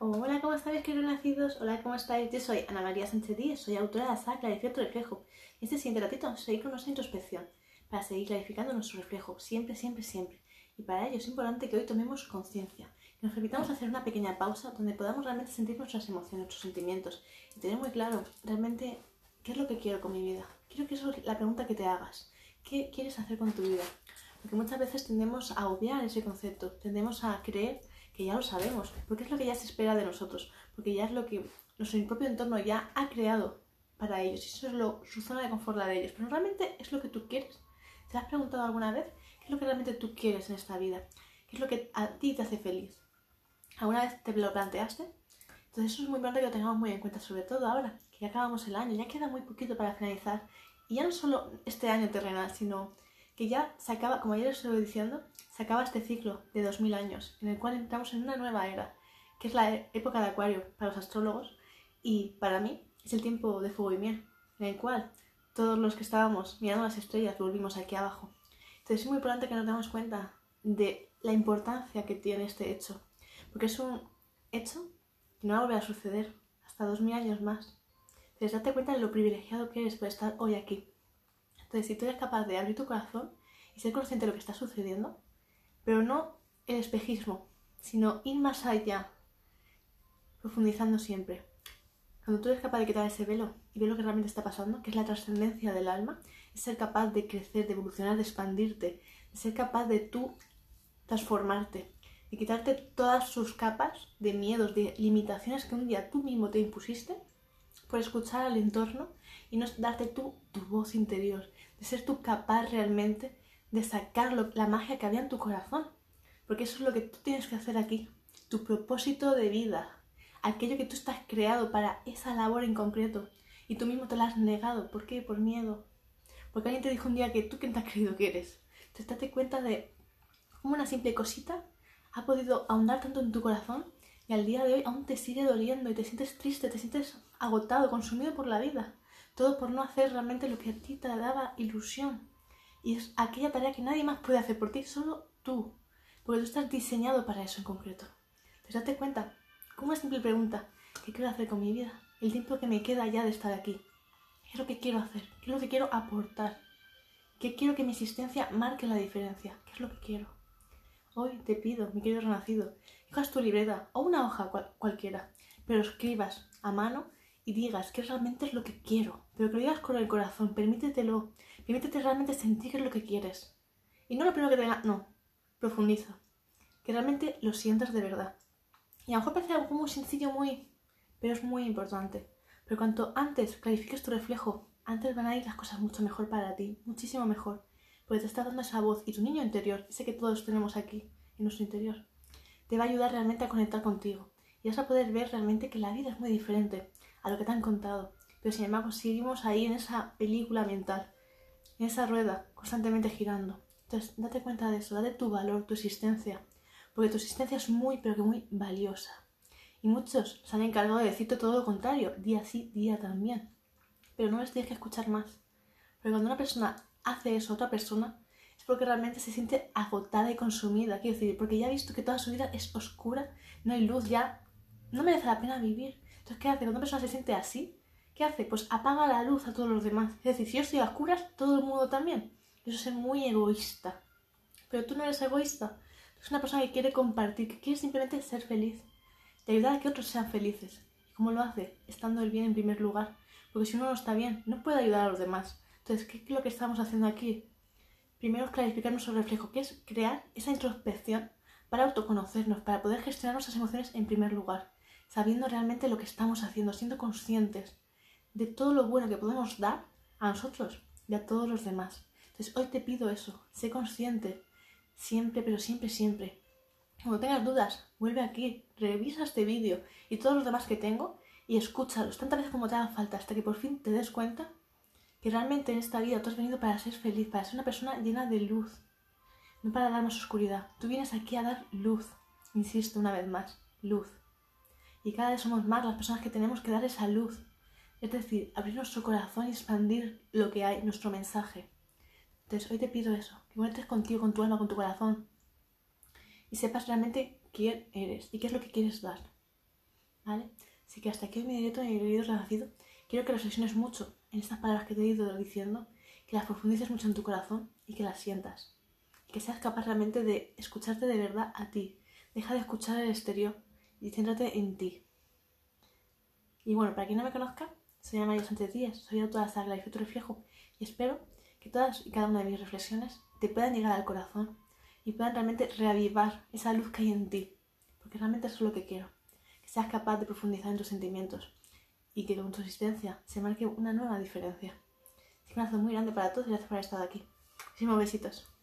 Hola, ¿cómo estáis, queridos nacidos? Hola, ¿cómo estáis? Yo soy Ana María Sánchez Díez, soy autora de la saga Clarifica tu reflejo. Y este siguiente ratito seguir con nuestra introspección para seguir clarificando nuestro reflejo, siempre, siempre, siempre. Y para ello es importante que hoy tomemos conciencia, que nos permitamos hacer una pequeña pausa donde podamos realmente sentir nuestras emociones, nuestros sentimientos y tener muy claro realmente qué es lo que quiero con mi vida. Quiero que eso es la pregunta que te hagas. ¿Qué quieres hacer con tu vida? Porque muchas veces tendemos a obviar ese concepto, tendemos a creer que ya lo sabemos, porque es lo que ya se espera de nosotros, porque ya es lo que nuestro propio entorno ya ha creado para ellos, y eso es lo, su zona de confort de ellos, pero realmente es lo que tú quieres. ¿Te has preguntado alguna vez qué es lo que realmente tú quieres en esta vida? ¿Qué es lo que a ti te hace feliz? ¿Alguna vez te lo planteaste? Entonces eso es muy importante que lo tengamos muy en cuenta, sobre todo ahora, que ya acabamos el año, ya queda muy poquito para finalizar, y ya no solo este año terrenal, sino que ya se acaba, como ayer os estuve diciendo, se acaba este ciclo de 2000 años, en el cual entramos en una nueva era, que es la época de Acuario para los astrólogos, y para mí es el tiempo de fuego y miel, en el cual todos los que estábamos mirando las estrellas volvimos aquí abajo. Entonces es muy importante que nos demos cuenta de la importancia que tiene este hecho, porque es un hecho que no va a volver a suceder hasta 2000 años más. Entonces date cuenta de lo privilegiado que eres por estar hoy aquí. Entonces, si tú eres capaz de abrir tu corazón y ser consciente de lo que está sucediendo, pero no el espejismo, sino ir más allá, profundizando siempre. Cuando tú eres capaz de quitar ese velo y ver lo que realmente está pasando, que es la trascendencia del alma, es ser capaz de crecer, de evolucionar, de expandirte, de ser capaz de tú transformarte, de quitarte todas sus capas de miedos, de limitaciones que un día tú mismo te impusiste por escuchar al entorno y no darte tú tu voz interior, de ser tú capaz realmente de sacar la magia que había en tu corazón. Porque eso es lo que tú tienes que hacer aquí, tu propósito de vida, aquello que tú estás creado para esa labor en concreto y tú mismo te la has negado. ¿Por qué? Por miedo. Porque alguien te dijo un día que tú quién te has creído que eres. Te date cuenta de cómo una simple cosita ha podido ahondar tanto en tu corazón y al día de hoy aún te sigue doliendo y te sientes triste, te sientes agotado, consumido por la vida. Todo por no hacer realmente lo que a ti te daba ilusión. Y es aquella tarea que nadie más puede hacer por ti, solo tú. Porque tú estás diseñado para eso en concreto. Entonces date cuenta, como una simple pregunta, ¿qué quiero hacer con mi vida? El tiempo que me queda ya de estar aquí. ¿Qué es lo que quiero hacer? ¿Qué es lo que quiero aportar? ¿Qué quiero que mi existencia marque la diferencia? ¿Qué es lo que quiero? Hoy te pido, mi querido renacido, cojas tu libreta o una hoja cualquiera, pero escribas a mano y digas que realmente es lo que quiero, pero que lo digas con el corazón, permítetelo, permítete realmente sentir que es lo que quieres. Y no lo primero que te venga, no, profundiza, que realmente lo sientas de verdad. Y a lo mejor parece algo muy sencillo, muy, pero es muy importante. Pero cuanto antes clarifiques tu reflejo, antes van a ir las cosas mucho mejor para ti, muchísimo mejor, porque te está dando esa voz y tu niño interior, ese que todos tenemos aquí, en nuestro interior, te va a ayudar realmente a conectar contigo. Y vas a poder ver realmente que la vida es muy diferente a lo que te han contado. Pero sin embargo, seguimos ahí en esa película mental, en esa rueda, constantemente girando. Entonces, date cuenta de eso, date tu valor, tu existencia, porque tu existencia es muy, pero que muy valiosa. Y muchos se han encargado de decirte todo lo contrario, día sí, día también. Pero no les tienes que escuchar más. Porque cuando una persona hace eso a otra persona, es porque realmente se siente agotada y consumida. Quiero decir, porque ya ha visto que toda su vida es oscura, no hay luz, ya no merece la pena vivir. Entonces, ¿qué hace? Cuando una persona se siente así, ¿qué hace? Pues apaga la luz a todos los demás. Es decir, si yo estoy a oscuras, todo el mundo también. Eso es ser muy egoísta. Pero tú no eres egoísta. Tú eres una persona que quiere compartir, que quiere simplemente ser feliz. De ayudar a que otros sean felices. ¿Y cómo lo hace? Estando el bien en primer lugar. Porque si uno no está bien, no puede ayudar a los demás. Entonces, ¿qué es lo que estamos haciendo aquí? Primero es clarificar nuestro reflejo, que es crear esa introspección para autoconocernos, para poder gestionar nuestras emociones en primer lugar sabiendo realmente lo que estamos haciendo, siendo conscientes de todo lo bueno que podemos dar a nosotros y a todos los demás. Entonces hoy te pido eso, sé consciente, siempre, pero siempre, siempre. Cuando tengas dudas, vuelve aquí, revisa este vídeo y todos los demás que tengo y escúchalos tantas veces como te haga falta hasta que por fin te des cuenta que realmente en esta vida tú has venido para ser feliz, para ser una persona llena de luz, no para darnos oscuridad. Tú vienes aquí a dar luz, insisto una vez más, luz y cada vez somos más las personas que tenemos que dar esa luz. Es decir, abrir nuestro corazón y expandir lo que hay, nuestro mensaje. Entonces, hoy te pido eso, que conectes contigo, con tu alma, con tu corazón y sepas realmente quién eres y qué es lo que quieres dar. ¿vale? Así que hasta aquí mi directo y mi vídeo renacido. Quiero que reflexiones mucho en estas palabras que te he ido diciendo, que las profundices mucho en tu corazón y que las sientas. Que seas capaz realmente de escucharte de verdad a ti. Deja de escuchar el exterior y céntrate en ti. Y bueno, para quien no me conozca, soy María Sánchez soy autora de Sagrada y Reflejo y espero que todas y cada una de mis reflexiones te puedan llegar al corazón y puedan realmente reavivar esa luz que hay en ti, porque realmente eso es lo que quiero, que seas capaz de profundizar en tus sentimientos y que con tu existencia se marque una nueva diferencia. Un abrazo muy grande para todos y gracias por haber estado aquí. Muchísimos besitos.